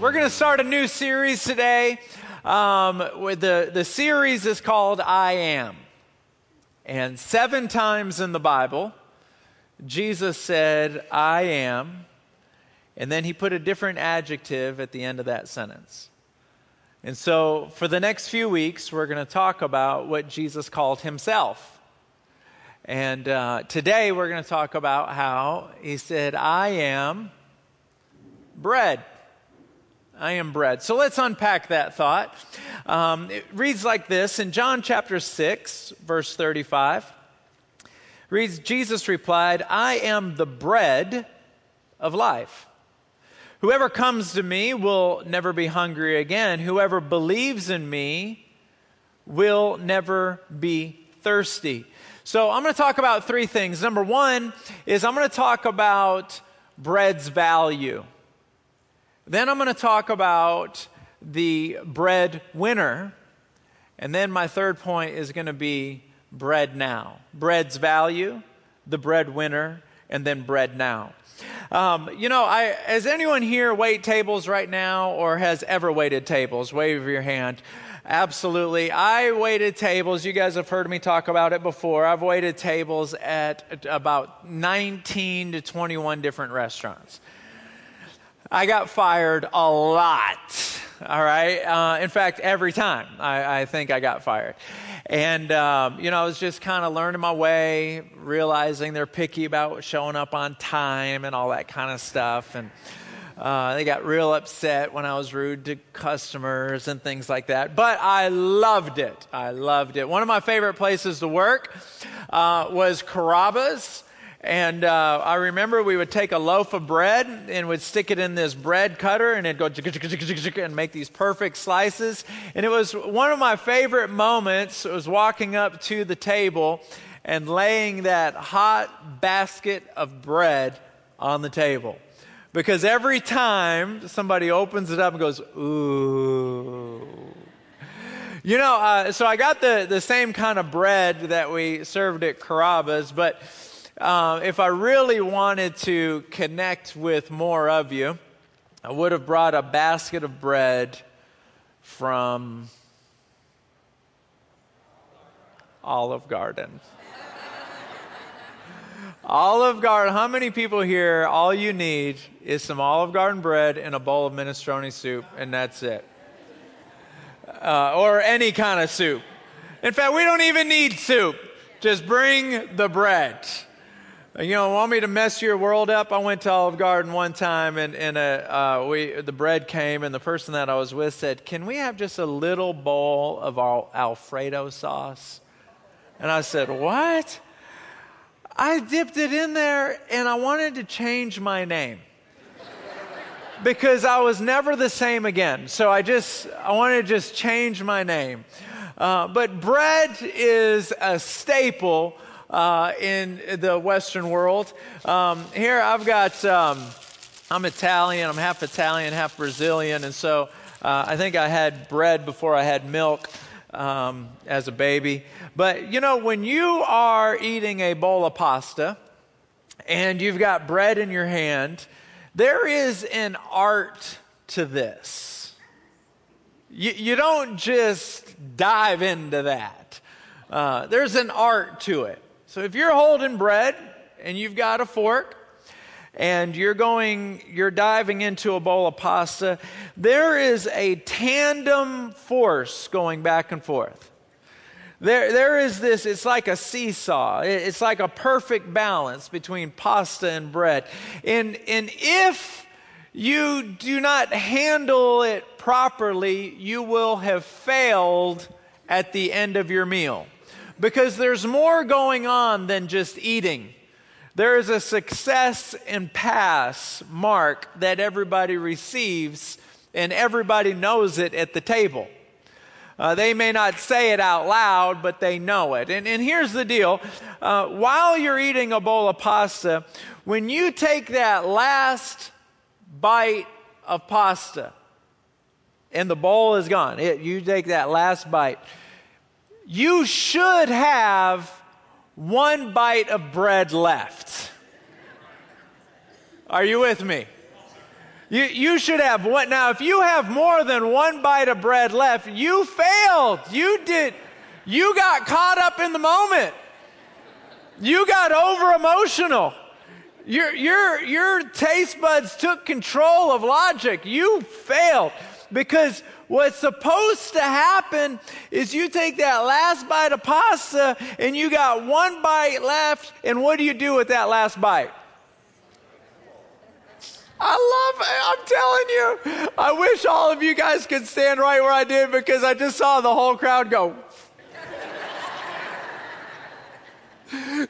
We're going to start a new series today. Um, the, the series is called I Am. And seven times in the Bible, Jesus said, I am. And then he put a different adjective at the end of that sentence. And so for the next few weeks, we're going to talk about what Jesus called himself. And uh, today we're going to talk about how he said, I am bread. I am bread. So let's unpack that thought. Um, it reads like this in John chapter 6, verse 35. Reads, Jesus replied, I am the bread of life. Whoever comes to me will never be hungry again. Whoever believes in me will never be thirsty. So I'm going to talk about three things. Number one is I'm going to talk about bread's value. Then I'm going to talk about the bread winner. And then my third point is going to be bread now. Bread's value, the bread winner, and then bread now. Um, you know, I, has anyone here wait tables right now or has ever waited tables? Wave your hand. Absolutely. I waited tables. You guys have heard me talk about it before. I've waited tables at about 19 to 21 different restaurants. I got fired a lot. All right. Uh, in fact, every time I, I, think I got fired. And, um, you know, I was just kind of learning my way, realizing they're picky about showing up on time and all that kind of stuff. And uh, they got real upset when I was rude to customers and things like that. But I loved it. I loved it. One of my favorite places to work uh, was Carrabba's. And uh, I remember we would take a loaf of bread and would stick it in this bread cutter and it'd go and make these perfect slices. And it was one of my favorite moments was walking up to the table and laying that hot basket of bread on the table. Because every time somebody opens it up and goes, ooh. You know, uh, so I got the, the same kind of bread that we served at Carrabba's, but uh, if I really wanted to connect with more of you, I would have brought a basket of bread from Olive Garden. Olive Garden, how many people here, all you need is some Olive Garden bread and a bowl of minestrone soup, and that's it? Uh, or any kind of soup. In fact, we don't even need soup. Just bring the bread. You know, want me to mess your world up? I went to Olive Garden one time, and, and uh, uh, we the bread came, and the person that I was with said, "Can we have just a little bowl of our Alfredo sauce?" And I said, "What?" I dipped it in there, and I wanted to change my name because I was never the same again. So I just I wanted to just change my name. Uh, but bread is a staple uh, in the Western world. Um, here I've got, um, I'm Italian, I'm half Italian, half Brazilian, and so uh, I think I had bread before I had milk. Um, as a baby. But you know, when you are eating a bowl of pasta and you've got bread in your hand, there is an art to this. You, you don't just dive into that, uh, there's an art to it. So if you're holding bread and you've got a fork and you're going, you're diving into a bowl of pasta, there is a tandem force going back and forth. There, there is this, it's like a seesaw. It's like a perfect balance between pasta and bread. And, and if you do not handle it properly, you will have failed at the end of your meal because there's more going on than just eating. There is a success and pass mark that everybody receives, and everybody knows it at the table. Uh, they may not say it out loud, but they know it. And, and here's the deal uh, while you're eating a bowl of pasta, when you take that last bite of pasta and the bowl is gone, it, you take that last bite you should have one bite of bread left. Are you with me? You, you should have one. Now, if you have more than one bite of bread left, you failed. You did, you got caught up in the moment. You got over emotional. Your, your, your taste buds took control of logic. You failed because what's supposed to happen is you take that last bite of pasta and you got one bite left, and what do you do with that last bite? I love it. I'm telling you. I wish all of you guys could stand right where I did because I just saw the whole crowd go.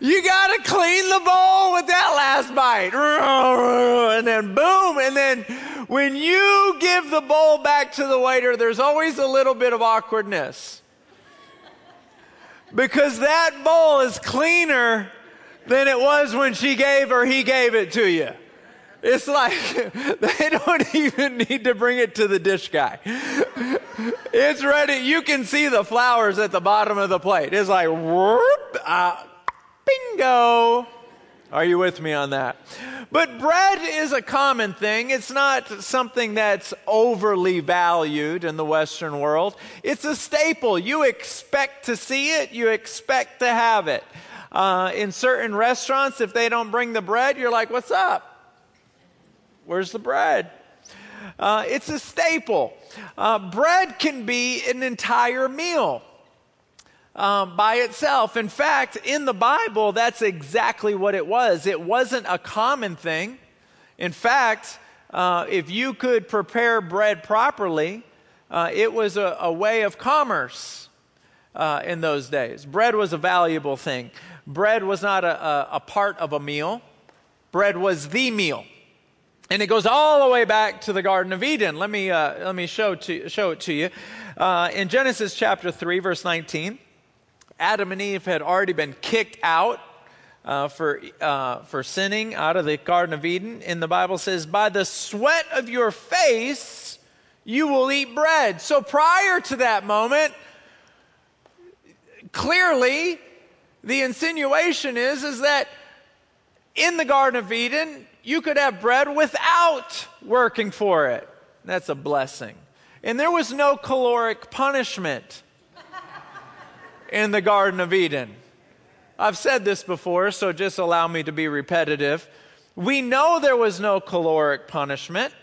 you got to clean the bowl with that last bite. And then boom. And then when you give the bowl back to the waiter, there's always a little bit of awkwardness. Because that bowl is cleaner than it was when she gave or he gave it to you. It's like they don't even need to bring it to the dish guy. It's ready. You can see the flowers at the bottom of the plate. It's like, whoop, uh, bingo. Are you with me on that? But bread is a common thing. It's not something that's overly valued in the Western world. It's a staple. You expect to see it, you expect to have it. Uh, in certain restaurants, if they don't bring the bread, you're like, what's up? Where's the bread? Uh, it's a staple. Uh, bread can be an entire meal um, by itself. In fact, in the Bible, that's exactly what it was. It wasn't a common thing. In fact, uh, if you could prepare bread properly, uh, it was a, a, way of commerce uh, in those days. Bread was a valuable thing. Bread was not a, a, a part of a meal, bread was the meal. And it goes all the way back to the Garden of Eden. Let me, uh, let me show, to, show it to you. Uh, in Genesis chapter 3, verse 19, Adam and Eve had already been kicked out uh, for, uh, for sinning out of the Garden of Eden. And the Bible says, By the sweat of your face, you will eat bread. So prior to that moment, clearly, the insinuation is, is that in the Garden of Eden, you could have bread without working for it. That's a blessing. And there was no caloric punishment in the Garden of Eden. I've said this before, so just allow me to be repetitive. We know there was no caloric punishment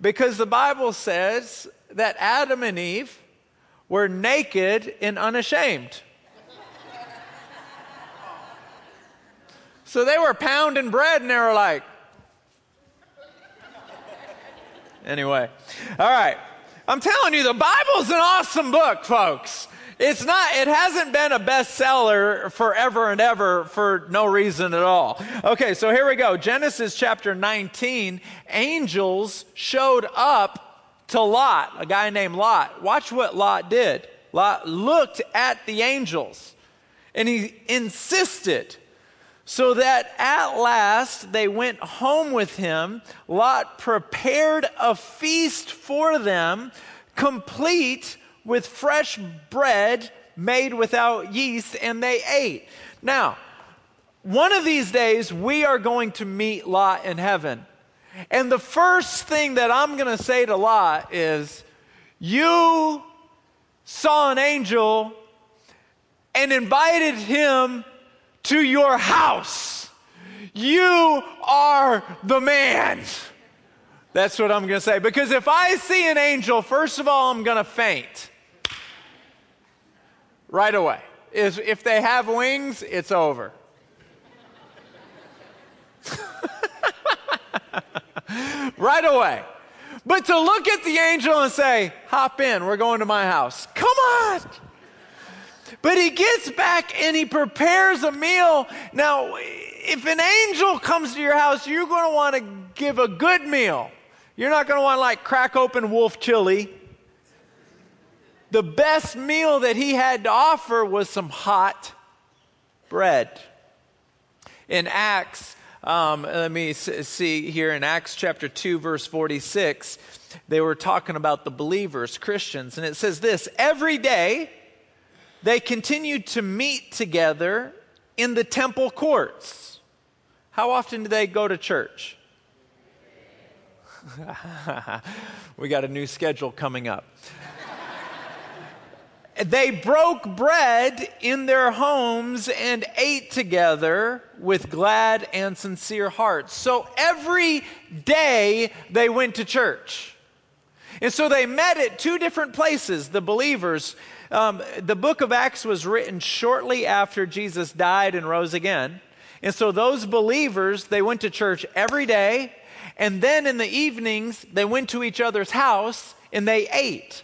because the Bible says that Adam and Eve were naked and unashamed. so they were pounding bread and they were like, Anyway, all right. I'm telling you, the Bible's an awesome book, folks. It's not, it hasn't been a bestseller forever and ever for no reason at all. Okay, so here we go. Genesis chapter 19. Angels showed up to Lot, a guy named Lot. Watch what Lot did. Lot looked at the angels and he insisted so that at last they went home with him. Lot prepared a feast for them, complete with fresh bread made without yeast, and they ate. Now, one of these days we are going to meet Lot in heaven. And the first thing that I'm going to say to Lot is, You saw an angel and invited him to your house. You are the man. That's what I'm going to say. Because if I see an angel, first of all, I'm going to faint right away. If, if they have wings, it's over. right away. But to look at the angel and say, hop in, we're going to my house. Come on. But he gets back and he prepares a meal. Now, if an angel comes to your house, you're going to want to give a good meal. You're not going to want to like crack open wolf chili. The best meal that he had to offer was some hot bread. In Acts, um, let me see here in Acts chapter 2, verse 46, they were talking about the believers, Christians, and it says this every day they continued to meet together in the temple courts. How often do they go to church? we got a new schedule coming up. They broke bread in their homes and ate together with glad and sincere hearts. So every day they went to church. And so they met at two different places, the believers. Um, the book of Acts was written shortly after Jesus died and rose again. And so those believers, they went to church every day. And then in the evenings, they went to each other's house and they ate.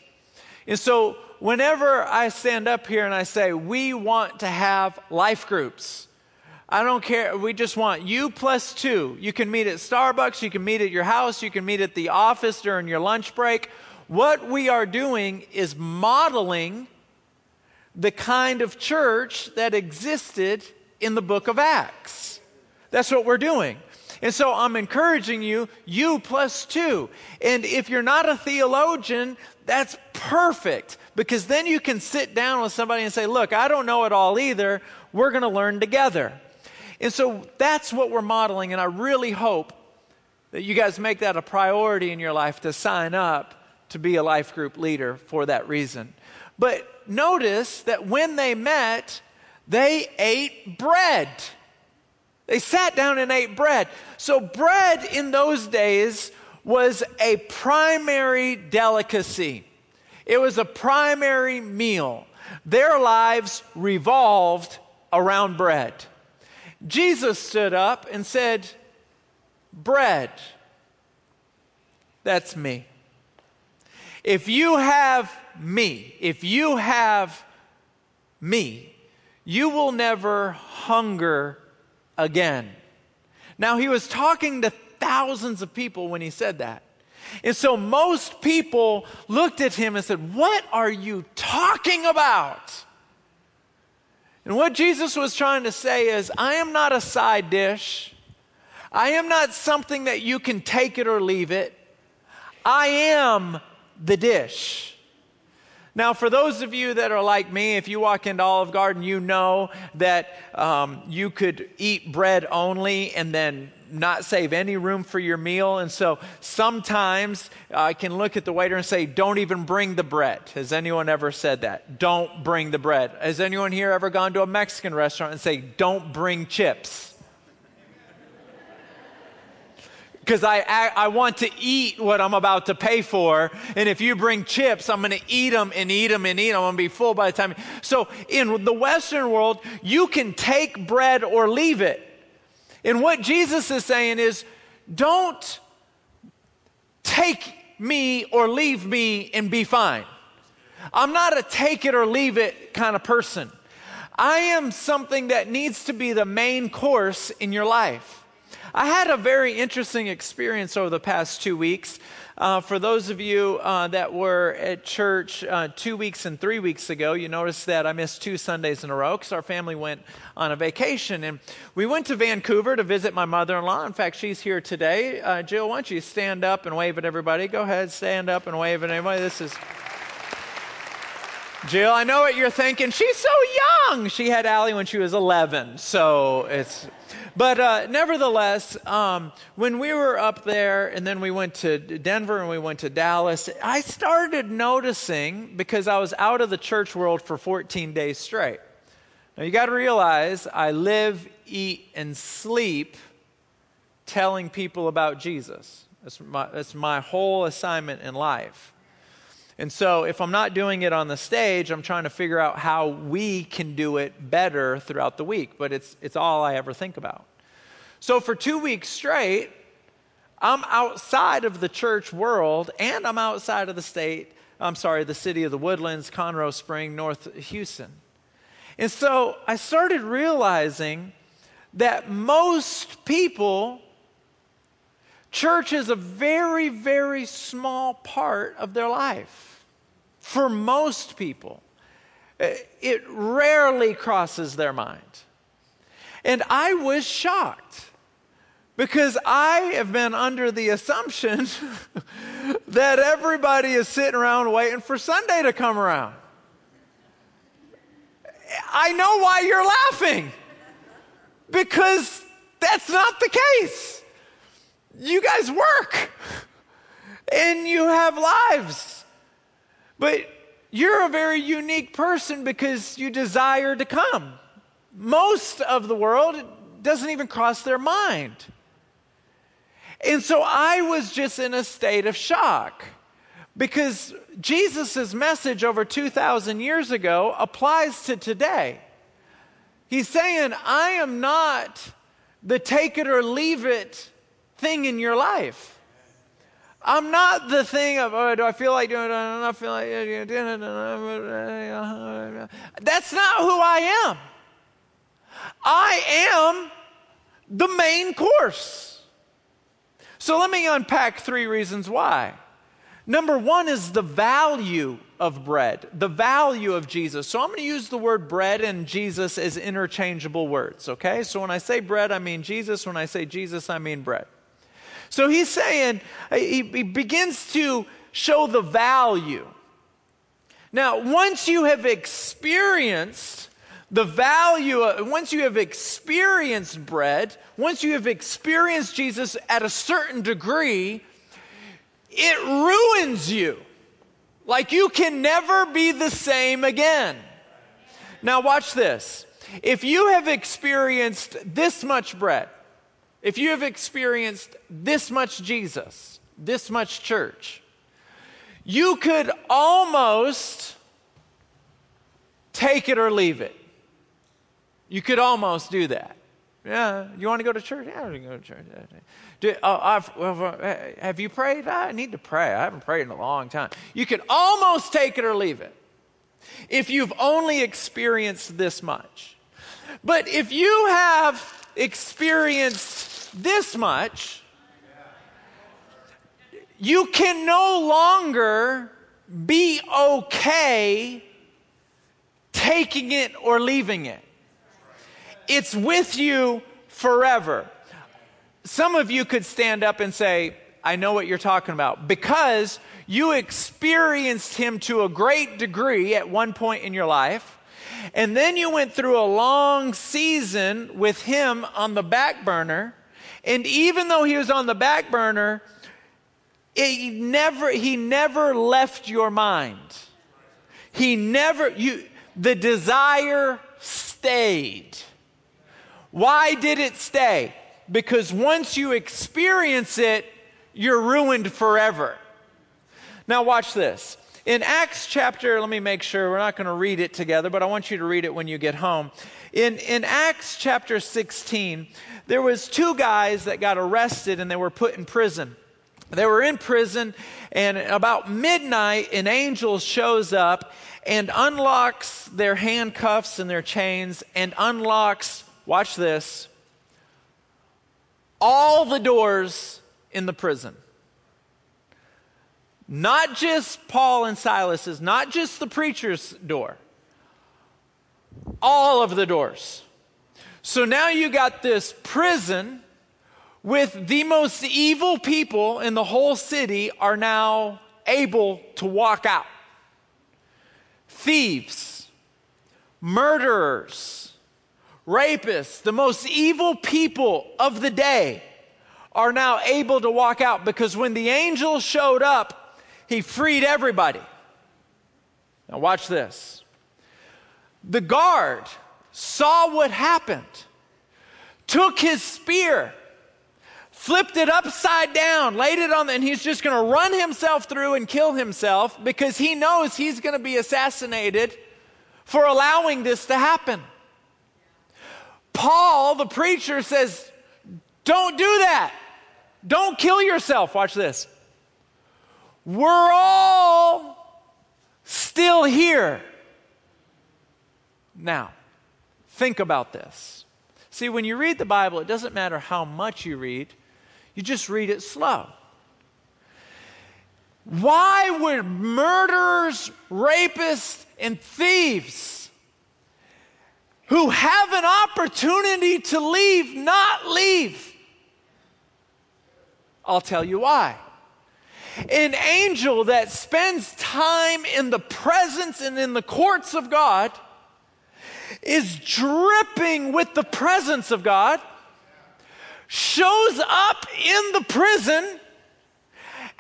And so whenever I stand up here and I say, we want to have life groups, I don't care. We just want you plus two. You can meet at Starbucks, you can meet at your house, you can meet at the office during your lunch break. What we are doing is modeling the kind of church that existed in the book of Acts. That's what we're doing. And so I'm encouraging you, you plus two. And if you're not a theologian, that's perfect because then you can sit down with somebody and say, Look, I don't know it all either. We're going to learn together. And so that's what we're modeling. And I really hope that you guys make that a priority in your life to sign up to be a life group leader for that reason. But notice that when they met, they ate bread. They sat down and ate bread. So, bread in those days was a primary delicacy, it was a primary meal. Their lives revolved around bread. Jesus stood up and said, Bread, that's me. If you have me, if you have me, you will never hunger again. Now, he was talking to thousands of people when he said that. And so most people looked at him and said, What are you talking about? And what Jesus was trying to say is, I am not a side dish. I am not something that you can take it or leave it. I am the dish. Now, for those of you that are like me, if you walk into Olive Garden, you know that um, you could eat bread only and then not save any room for your meal. And so sometimes I can look at the waiter and say, Don't even bring the bread. Has anyone ever said that? Don't bring the bread. Has anyone here ever gone to a Mexican restaurant and say, Don't bring chips? Because I, I, I, want to eat what I'm about to pay for. And if you bring chips, I'm going to eat them and eat them and eat them. I'm going to be full by the time. So in the Western world, you can take bread or leave it. And what Jesus is saying is don't take me or leave me and be fine. I'm not a take it or leave it kind of person. I am something that needs to be the main course in your life. I had a very interesting experience over the past two weeks. Uh, for those of you uh, that were at church uh, two weeks and three weeks ago, you noticed that I missed two Sundays in a row because our family went on a vacation. And we went to Vancouver to visit my mother in law. In fact, she's here today. Uh, Jill, why don't you stand up and wave at everybody? Go ahead, stand up and wave at everybody. This is. Jill, I know what you're thinking. She's so young. She had Allie when she was 11. So it's but uh, nevertheless, um, when we were up there and then we went to Denver and we went to Dallas, I started noticing because I was out of the church world for 14 days straight. Now you got to realize I live, eat, and sleep telling people about Jesus. That's my, that's my whole assignment in life. And so, if I'm not doing it on the stage, I'm trying to figure out how we can do it better throughout the week. But it's, it's all I ever think about. So, for two weeks straight, I'm outside of the church world and I'm outside of the state, I'm sorry, the city of the Woodlands, Conroe Spring, North Houston. And so I started realizing that most people Church is a very, very small part of their life. For most people, eh, it rarely crosses their mind. And I was shocked because I have been under the assumption that everybody is sitting around waiting for Sunday to come around. I know why you're laughing because that's not the case you guys work. and you have lives. But you're a very unique person because you desire to come. Most of the world doesn't even cross their mind. And so I was just in a state of shock because Jesus' message over 2,000 years ago applies to today. He's saying, I am not the take it or leave it thing in your life. I'm not the thing of, oh, do I feel like doing it? I don't feel like That's not who I am. I am the main course. So let me unpack three reasons why. Number one is the value of bread, the value of Jesus. So I'm going to use the word bread and Jesus as interchangeable words, okay? So when I say bread, I mean Jesus. When I say Jesus, I mean bread. So he's saying, uh, he, he begins to show the value. Now, once you have experienced the value, of, once you have experienced bread, once you have experienced Jesus at a certain degree, it ruins you. Like you can never be the same again. Now, watch this. If you have experienced this much bread, if you have experienced this much Jesus, this much church, you could almost take it or leave it. You could almost do that. Yeah, you want to go to church? Yeah, I go to church. Do, oh, have you prayed? I need to pray. I haven't prayed in a long time. You could almost take it or leave it if you've only experienced this much. But if you have experienced this much, you can no longer be okay taking it or leaving it it's with you forever. Some of you could stand up and say, I know what you're talking about, because you experienced him to a great degree at one point in your life. And then you went through a long season with him on the back burner. And even though he was on the back burner, it never, he never left your mind. He never, you, the desire stayed. Why did it stay? Because once you experience it, you're ruined forever. Now, watch this. In Acts chapter, let me make sure we're not going to read it together, but I want you to read it when you get home. In, in Acts chapter 16, there was two guys that got arrested and they were put in prison. They were in prison, and about midnight, an angel shows up and unlocks their handcuffs and their chains and unlocks watch this, all the doors in the prison. Not just Paul and Silas's, not just the preacher's door, all of the doors. So now you got this prison with the most evil people in the whole city are now able to walk out. Thieves, murderers, rapists, the most evil people of the day are now able to walk out because when the angel showed up, he freed everybody. Now, watch this. The guard saw what happened, took his spear, flipped it upside down, laid it on, and he's just going to run himself through and kill himself because he knows he's going to be assassinated for allowing this to happen. Paul, the preacher, says, Don't do that. Don't kill yourself. Watch this. We're all still here. Now, think about this. See, when you read the Bible, it doesn't matter how much you read, you just read it slow. Why would murderers, rapists, and thieves who have an opportunity to leave not leave. I'll tell you why. An angel that spends time in the presence and in the courts of God is dripping with the presence of God, shows up in the prison,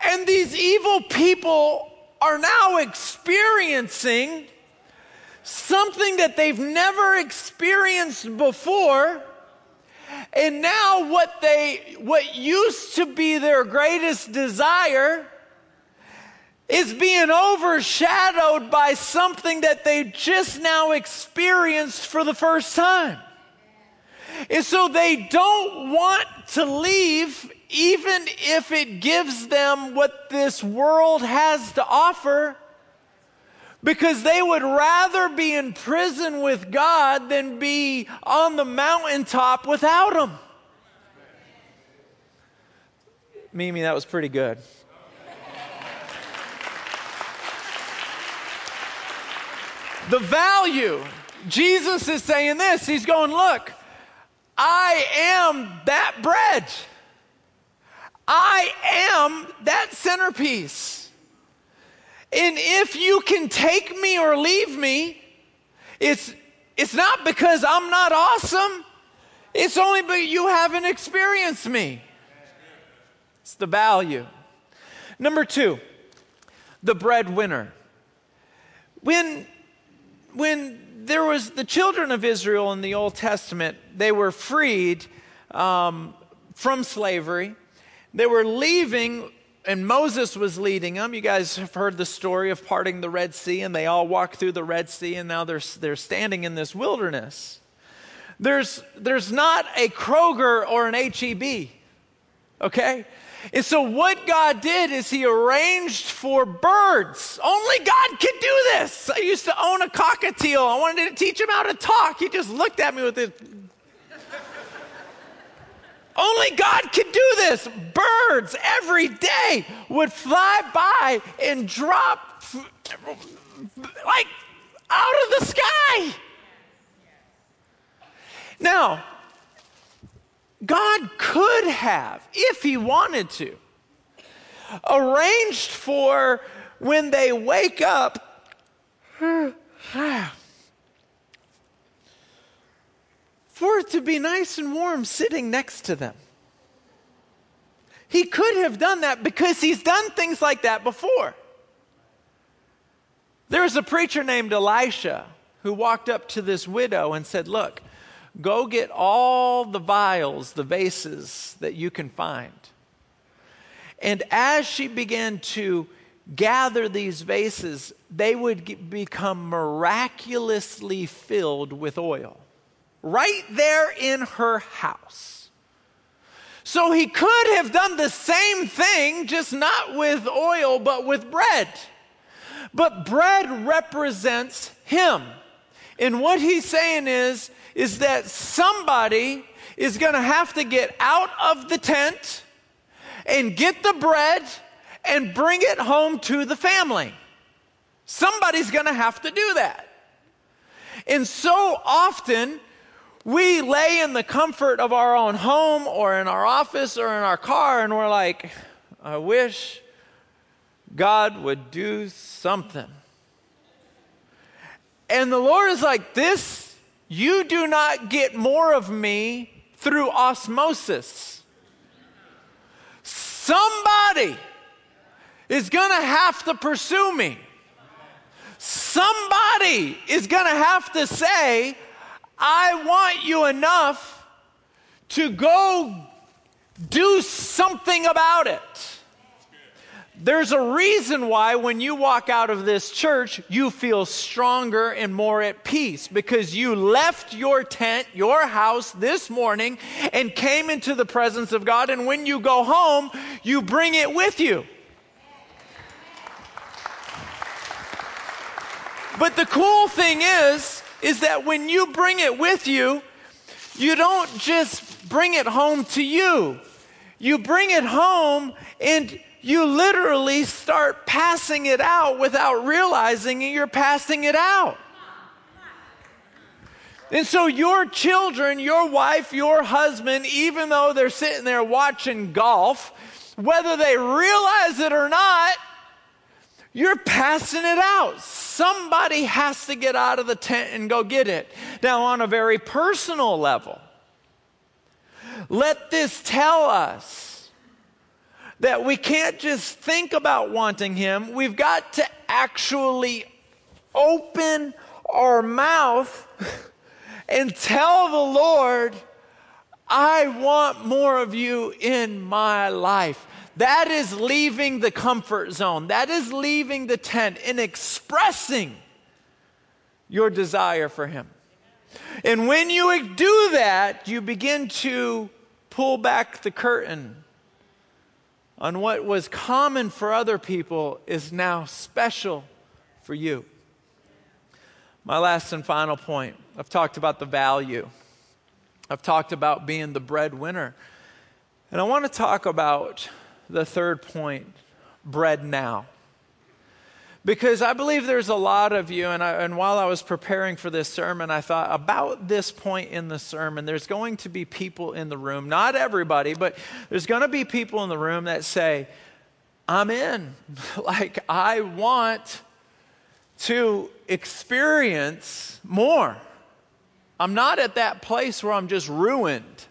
And these evil people are now experiencing something that they've never experienced before. And now what they what used to be their greatest desire is being overshadowed by something that they just now experienced for the first time. And so they don't want to leave, even if it gives them what this world has to offer, because they would rather be in prison with God than be on the mountaintop without Him. Mimi, that was pretty good. The value. Jesus is saying this. He's going, Look, I am that bread. I am that centerpiece. And if you can take me or leave me, it's, it's not because I'm not awesome. It's only because you haven't experienced me. It's the value. Number two, the breadwinner. When, when there was the children of Israel in the Old Testament, they were freed um, from slavery. They were leaving, and Moses was leading them. You guys have heard the story of parting the Red Sea, and they all walked through the Red Sea, and now they're, they're standing in this wilderness. There's, there's not a Kroger or an HEB, okay? And so, what God did is He arranged for birds. Only God could do this. I used to own a cockatiel. I wanted to teach him how to talk. He just looked at me with his. Only God could do this. Birds every day would fly by and drop like out of the sky. Now, God could have, if He wanted to, arranged for when they wake up for it to be nice and warm sitting next to them. He could have done that because he's done things like that before. There's a preacher named Elisha who walked up to this widow and said, Look, Go get all the vials, the vases that you can find. And as she began to gather these vases, they would get, become miraculously filled with oil right there in her house. So he could have done the same thing, just not with oil, but with bread. But bread represents him. And what he's saying is, is that somebody is going to have to get out of the tent and get the bread and bring it home to the family. Somebody's going to have to do that. And so often, we lay in the comfort of our own home or in our office or in our car and we're like, I wish God would do something. And the Lord is like, This you do not get more of me through osmosis. Somebody is going to have to pursue me. Somebody is going to have to say, I want you enough to go do something about it. There's a reason why when you walk out of this church, you feel stronger and more at peace because you left your tent, your house this morning and came into the presence of God. And when you go home, you bring it with you. But the cool thing is, is that when you bring it with you, you don't just bring it home to you. You bring it home and you literally start passing it out without realizing you're passing it out. And so, your children, your wife, your husband, even though they're sitting there watching golf, whether they realize it or not, you're passing it out. Somebody has to get out of the tent and go get it. Now, on a very personal level, let this tell us that we can't just think about wanting Him, we've got to actually open our mouth and tell the Lord, I want more of you in my life. That is leaving the comfort zone. That is leaving the tent and expressing your desire for Him. And when you do that, you begin to pull back the curtain on what was common for other people is now special for you. My last and final point I've talked about the value, I've talked about being the breadwinner. And I want to talk about the third point bread now. Because I believe there's a lot of you, and, I, and while I was preparing for this sermon, I thought about this point in the sermon, there's going to be people in the room, not everybody, but there's going to be people in the room that say, I'm in. like, I want to experience more. I'm not at that place where I'm just ruined.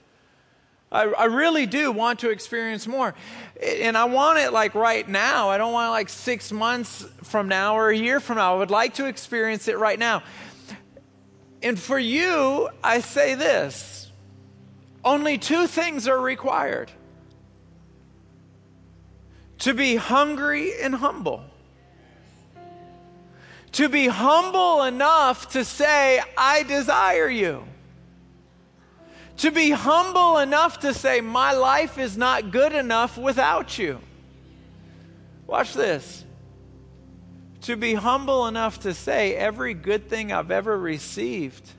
I, I, really do want to experience more. And I want it like right now. I don't want it like six months from now or a year from now. I would like to experience it right now. And for you, I say this only two things are required to be hungry and humble. To be humble enough to say, I desire you to be humble enough to say, My life is not good enough without you. Watch this. To be humble enough to say, Every good thing I've ever received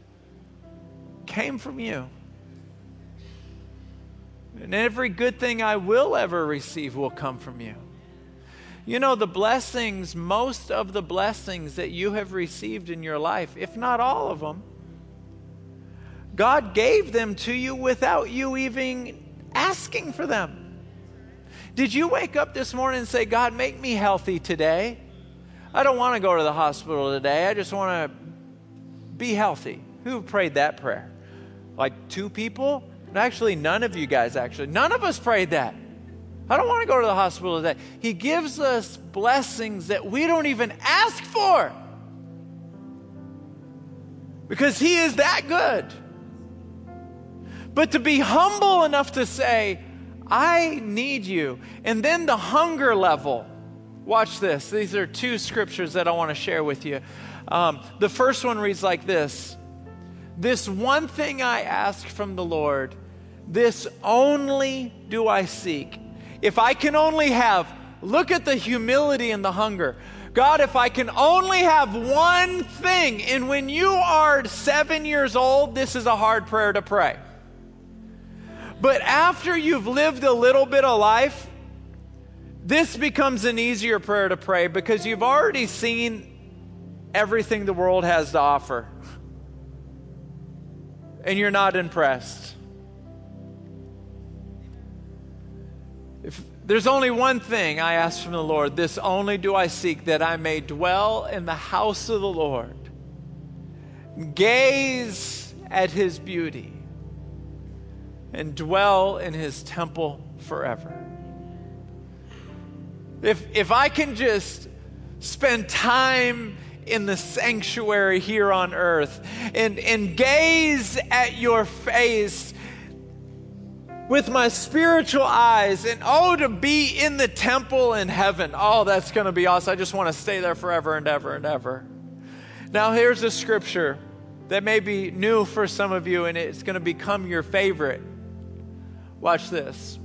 came from you. And every good thing I will ever receive will come from you. You know, the blessings, most of the blessings that you have received in your life, if not all of them, God gave them to you without you even asking for them. Did you wake up this morning and say, God, make me healthy today? I don't want to go to the hospital today. I just want to be healthy. Who prayed that prayer? Like two people? Actually, none of you guys, actually. None of us prayed that. I don't want to go to the hospital today. He gives us blessings that we don't even ask for because He is that good but to be humble enough to say, I need you. And then the hunger level. Watch this. These are two scriptures that I want to share with you. Um, the first one reads like this This one thing I ask from the Lord, this only do I seek. If I can only have, look at the humility and the hunger. God, if I can only have one thing, and when you are seven years old, this is a hard prayer to pray. But after you've lived a little bit of life, this becomes an easier prayer to pray because you've already seen everything the world has to offer. And you're not impressed. If there's only one thing I ask from the Lord, this only do I seek that I may dwell in the house of the Lord, gaze at his beauty and dwell in his temple forever. If, if I can just spend time in the sanctuary here on earth and, and gaze at your face with my spiritual eyes and oh to be in the temple in heaven. Oh that's going to be awesome. I just want to stay there forever and ever and ever. Now here's a scripture that may be new for some of you and it's going to become your favorite Watch this.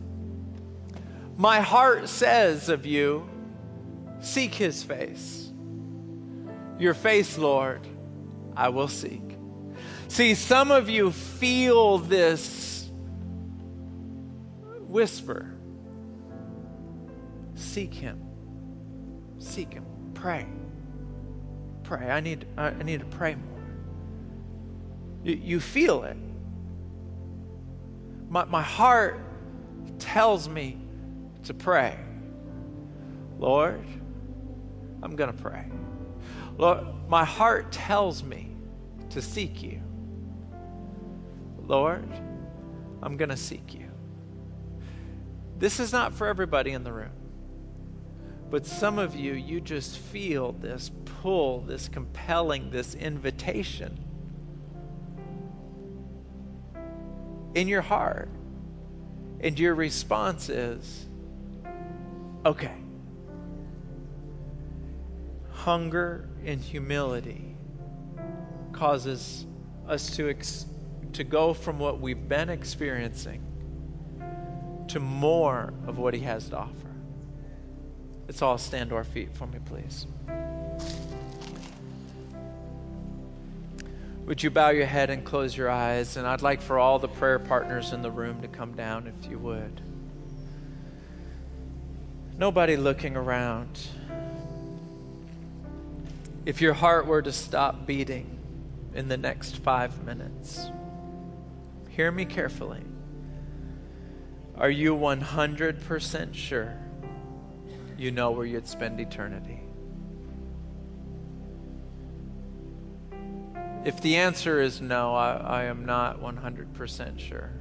My heart says of you, seek his face. Your face, Lord, I will seek. See, some of you feel this whisper. Seek him. Seek him. Pray. Pray. I need, I need to pray more. You, you feel it my, my heart tells me to pray. Lord, I'm going to pray. Lord, my heart tells me to seek you. Lord, I'm going to seek you. This is not for everybody in the room. But some of you, you just feel this pull, this compelling, this invitation in your heart. And your response is, okay. Hunger and humility causes us to, ex- to go from what we've been experiencing to more of what He has to offer. Let's all stand to our feet for me, please. Would you bow your head and close your eyes? And I'd like for all the prayer partners in the room to come down if you would. Nobody looking around. If your heart were to stop beating in the next five minutes, hear me carefully. Are you 100% sure you know where you'd spend eternity? If the answer is no, I, I am not 100% sure.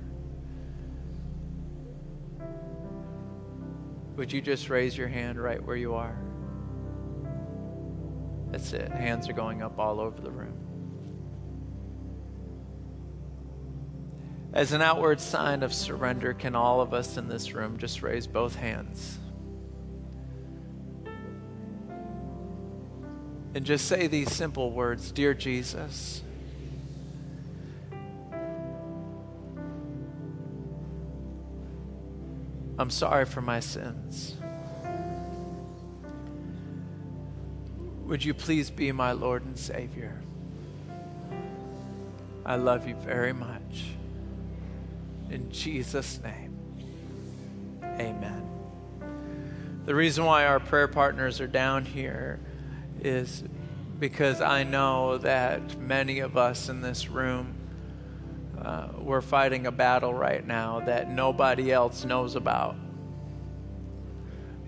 Would you just raise your hand right where you are? That's it. Hands are going up all over the room. As an outward sign of surrender, can all of us in this room just raise both hands? And just say these simple words Dear Jesus, I'm sorry for my sins. Would you please be my Lord and Savior? I love you very much. In Jesus' name, amen. The reason why our prayer partners are down here is because I know that many of us in this room, uh, we're fighting a battle right now that nobody else knows about.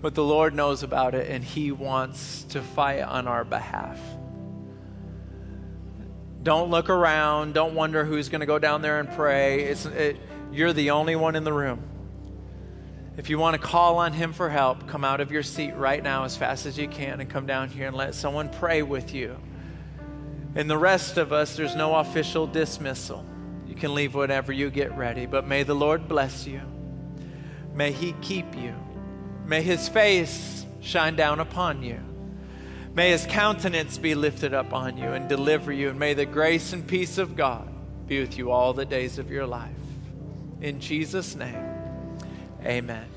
But the Lord knows about it and He wants to fight on our behalf. Don't look around. Don't wonder who's going to go down there and pray. It's, it, you're the only one in the room. If you want to call on Him for help, come out of your seat right now as fast as you can and come down here and let someone pray with you. And the rest of us, there's no official dismissal. You can leave whenever you get ready, but may the Lord bless you. May He keep you. May His face shine down upon you. May His countenance be lifted up on you and deliver you. And may the grace and peace of God be with you all the days of your life. In Jesus' name. Amen.